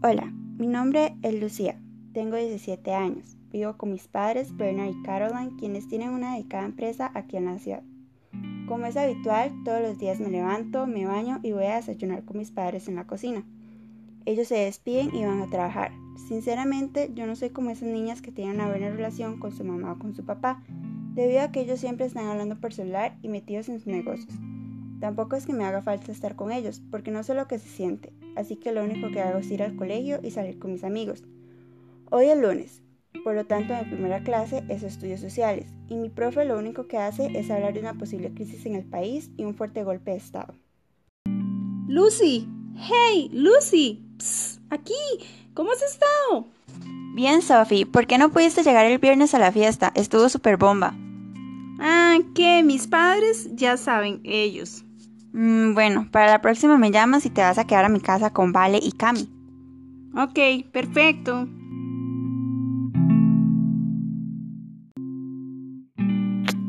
Hola, mi nombre es Lucía, tengo 17 años, vivo con mis padres Bernard y Caroline, quienes tienen una dedicada empresa aquí en la ciudad. Como es habitual, todos los días me levanto, me baño y voy a desayunar con mis padres en la cocina. Ellos se despiden y van a trabajar. Sinceramente, yo no soy como esas niñas que tienen una buena relación con su mamá o con su papá, debido a que ellos siempre están hablando por celular y metidos en sus negocios. Tampoco es que me haga falta estar con ellos, porque no sé lo que se siente, así que lo único que hago es ir al colegio y salir con mis amigos. Hoy es lunes, por lo tanto mi primera clase es estudios sociales, y mi profe lo único que hace es hablar de una posible crisis en el país y un fuerte golpe de Estado. Lucy, hey, Lucy, Psst, aquí, ¿cómo has estado? Bien, Sophie, ¿por qué no pudiste llegar el viernes a la fiesta? Estuvo súper bomba. Ah, que mis padres ya saben, ellos. Mm, bueno, para la próxima me llamas y te vas a quedar a mi casa con Vale y Cami. Ok, perfecto.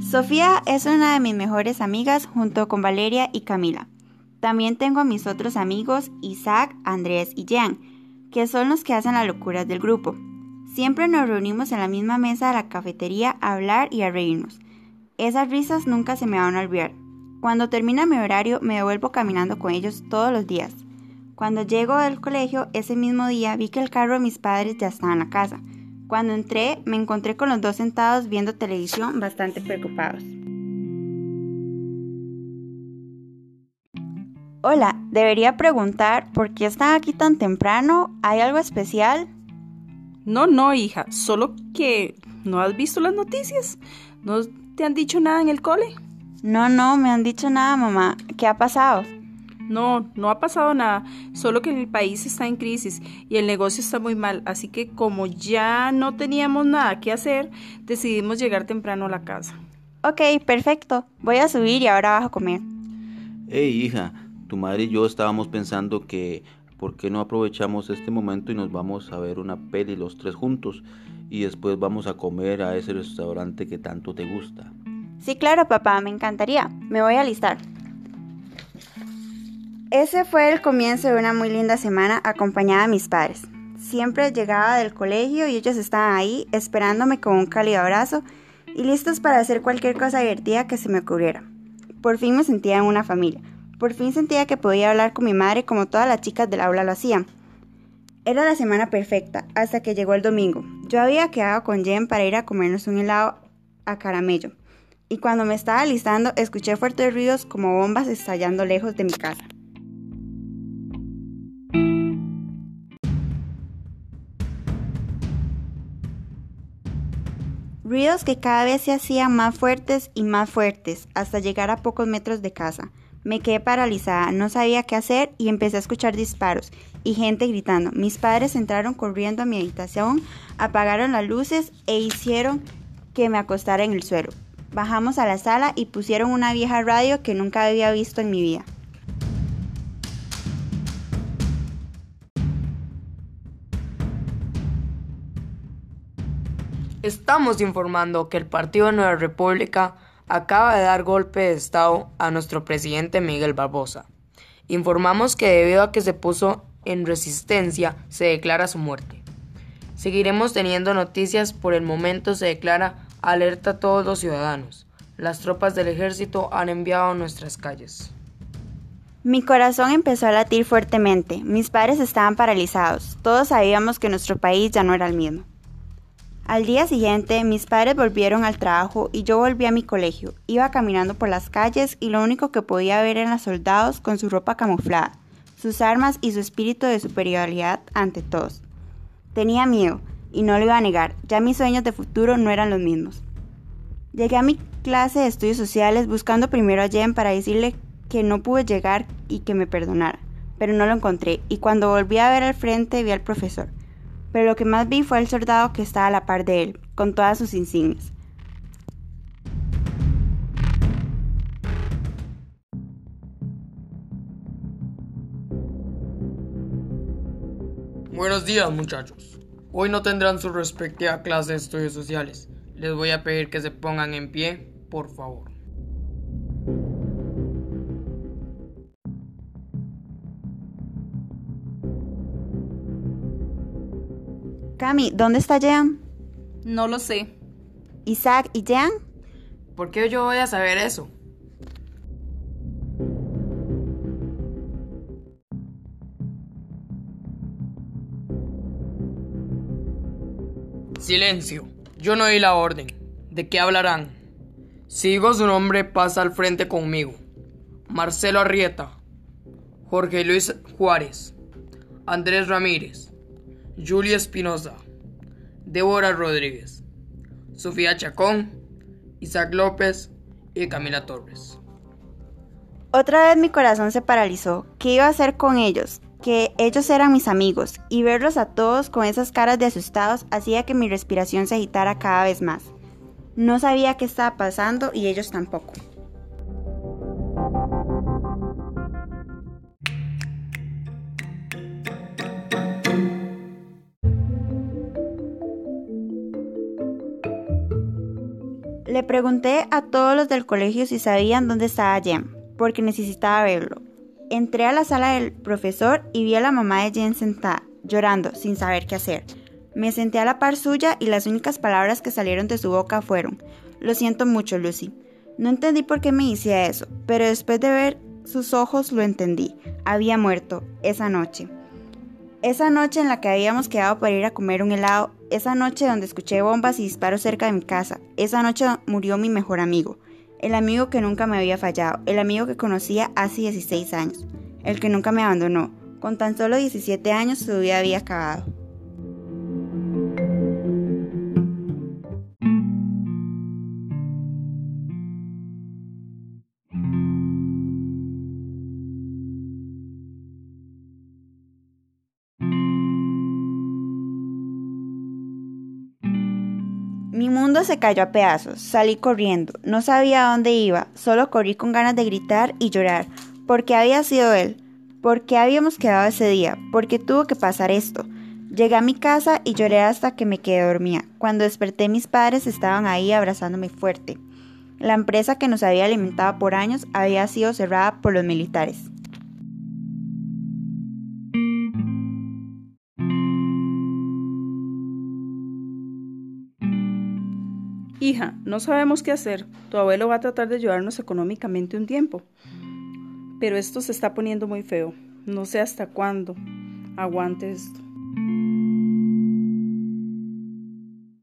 Sofía es una de mis mejores amigas junto con Valeria y Camila. También tengo a mis otros amigos Isaac, Andrés y Jean, que son los que hacen las locuras del grupo. Siempre nos reunimos en la misma mesa de la cafetería a hablar y a reírnos. Esas risas nunca se me van a olvidar. Cuando termina mi horario me devuelvo caminando con ellos todos los días. Cuando llego del colegio ese mismo día vi que el carro de mis padres ya estaba en la casa. Cuando entré me encontré con los dos sentados viendo televisión bastante preocupados. Hola, debería preguntar por qué están aquí tan temprano. ¿Hay algo especial? No, no, hija, solo que no has visto las noticias. ¿No te han dicho nada en el cole? No, no, me han dicho nada, mamá. ¿Qué ha pasado? No, no ha pasado nada, solo que el país está en crisis y el negocio está muy mal, así que como ya no teníamos nada que hacer, decidimos llegar temprano a la casa. Ok, perfecto. Voy a subir y ahora bajo a comer. Hey, hija, tu madre y yo estábamos pensando que ¿por qué no aprovechamos este momento y nos vamos a ver una peli los tres juntos y después vamos a comer a ese restaurante que tanto te gusta? Sí, claro, papá, me encantaría. Me voy a alistar. Ese fue el comienzo de una muy linda semana acompañada de mis padres. Siempre llegaba del colegio y ellos estaban ahí esperándome con un cálido abrazo y listos para hacer cualquier cosa divertida que se me ocurriera. Por fin me sentía en una familia. Por fin sentía que podía hablar con mi madre como todas las chicas del aula lo hacían. Era la semana perfecta hasta que llegó el domingo. Yo había quedado con Jen para ir a comernos un helado a caramello. Y cuando me estaba listando escuché fuertes ruidos como bombas estallando lejos de mi casa. Ruidos que cada vez se hacían más fuertes y más fuertes hasta llegar a pocos metros de casa. Me quedé paralizada, no sabía qué hacer y empecé a escuchar disparos y gente gritando. Mis padres entraron corriendo a mi habitación, apagaron las luces e hicieron que me acostara en el suelo. Bajamos a la sala y pusieron una vieja radio que nunca había visto en mi vida. Estamos informando que el Partido Nueva República acaba de dar golpe de Estado a nuestro presidente Miguel Barbosa. Informamos que debido a que se puso en resistencia, se declara su muerte. Seguiremos teniendo noticias, por el momento se declara alerta a todos los ciudadanos. Las tropas del ejército han enviado a nuestras calles. Mi corazón empezó a latir fuertemente, mis padres estaban paralizados, todos sabíamos que nuestro país ya no era el mismo. Al día siguiente, mis padres volvieron al trabajo y yo volví a mi colegio. Iba caminando por las calles y lo único que podía ver eran los soldados con su ropa camuflada, sus armas y su espíritu de superioridad ante todos. Tenía miedo, y no lo iba a negar, ya mis sueños de futuro no eran los mismos. Llegué a mi clase de estudios sociales buscando primero a Jen para decirle que no pude llegar y que me perdonara, pero no lo encontré, y cuando volví a ver al frente vi al profesor pero lo que más vi fue el soldado que estaba a la par de él, con todas sus insignias. Buenos días muchachos. Hoy no tendrán su respectiva clase de estudios sociales. Les voy a pedir que se pongan en pie, por favor. Cami, ¿dónde está Jean? No lo sé. ¿Isaac y Jean? ¿Por qué yo voy a saber eso? Silencio. Yo no di la orden. ¿De qué hablarán? Sigo su nombre, pasa al frente conmigo. Marcelo Arrieta, Jorge Luis Juárez, Andrés Ramírez, Julia Espinosa, Débora Rodríguez, Sofía Chacón, Isaac López y Camila Torres. Otra vez mi corazón se paralizó. ¿Qué iba a hacer con ellos? Que ellos eran mis amigos, y verlos a todos con esas caras de asustados hacía que mi respiración se agitara cada vez más. No sabía qué estaba pasando y ellos tampoco. Le pregunté a todos los del colegio si sabían dónde estaba Jem, porque necesitaba verlo. Entré a la sala del profesor y vi a la mamá de Jem sentada, llorando, sin saber qué hacer. Me senté a la par suya y las únicas palabras que salieron de su boca fueron, lo siento mucho, Lucy. No entendí por qué me decía eso, pero después de ver sus ojos lo entendí. Había muerto esa noche. Esa noche en la que habíamos quedado para ir a comer un helado, esa noche donde escuché bombas y disparos cerca de mi casa, esa noche murió mi mejor amigo, el amigo que nunca me había fallado, el amigo que conocía hace 16 años, el que nunca me abandonó. Con tan solo 17 años su vida había acabado. Mundo se cayó a pedazos, salí corriendo, no sabía a dónde iba, solo corrí con ganas de gritar y llorar, porque había sido él, porque habíamos quedado ese día, porque tuvo que pasar esto. Llegué a mi casa y lloré hasta que me quedé dormida. Cuando desperté mis padres estaban ahí abrazándome fuerte. La empresa que nos había alimentado por años había sido cerrada por los militares. Hija, no sabemos qué hacer. Tu abuelo va a tratar de ayudarnos económicamente un tiempo. Pero esto se está poniendo muy feo. No sé hasta cuándo aguante esto.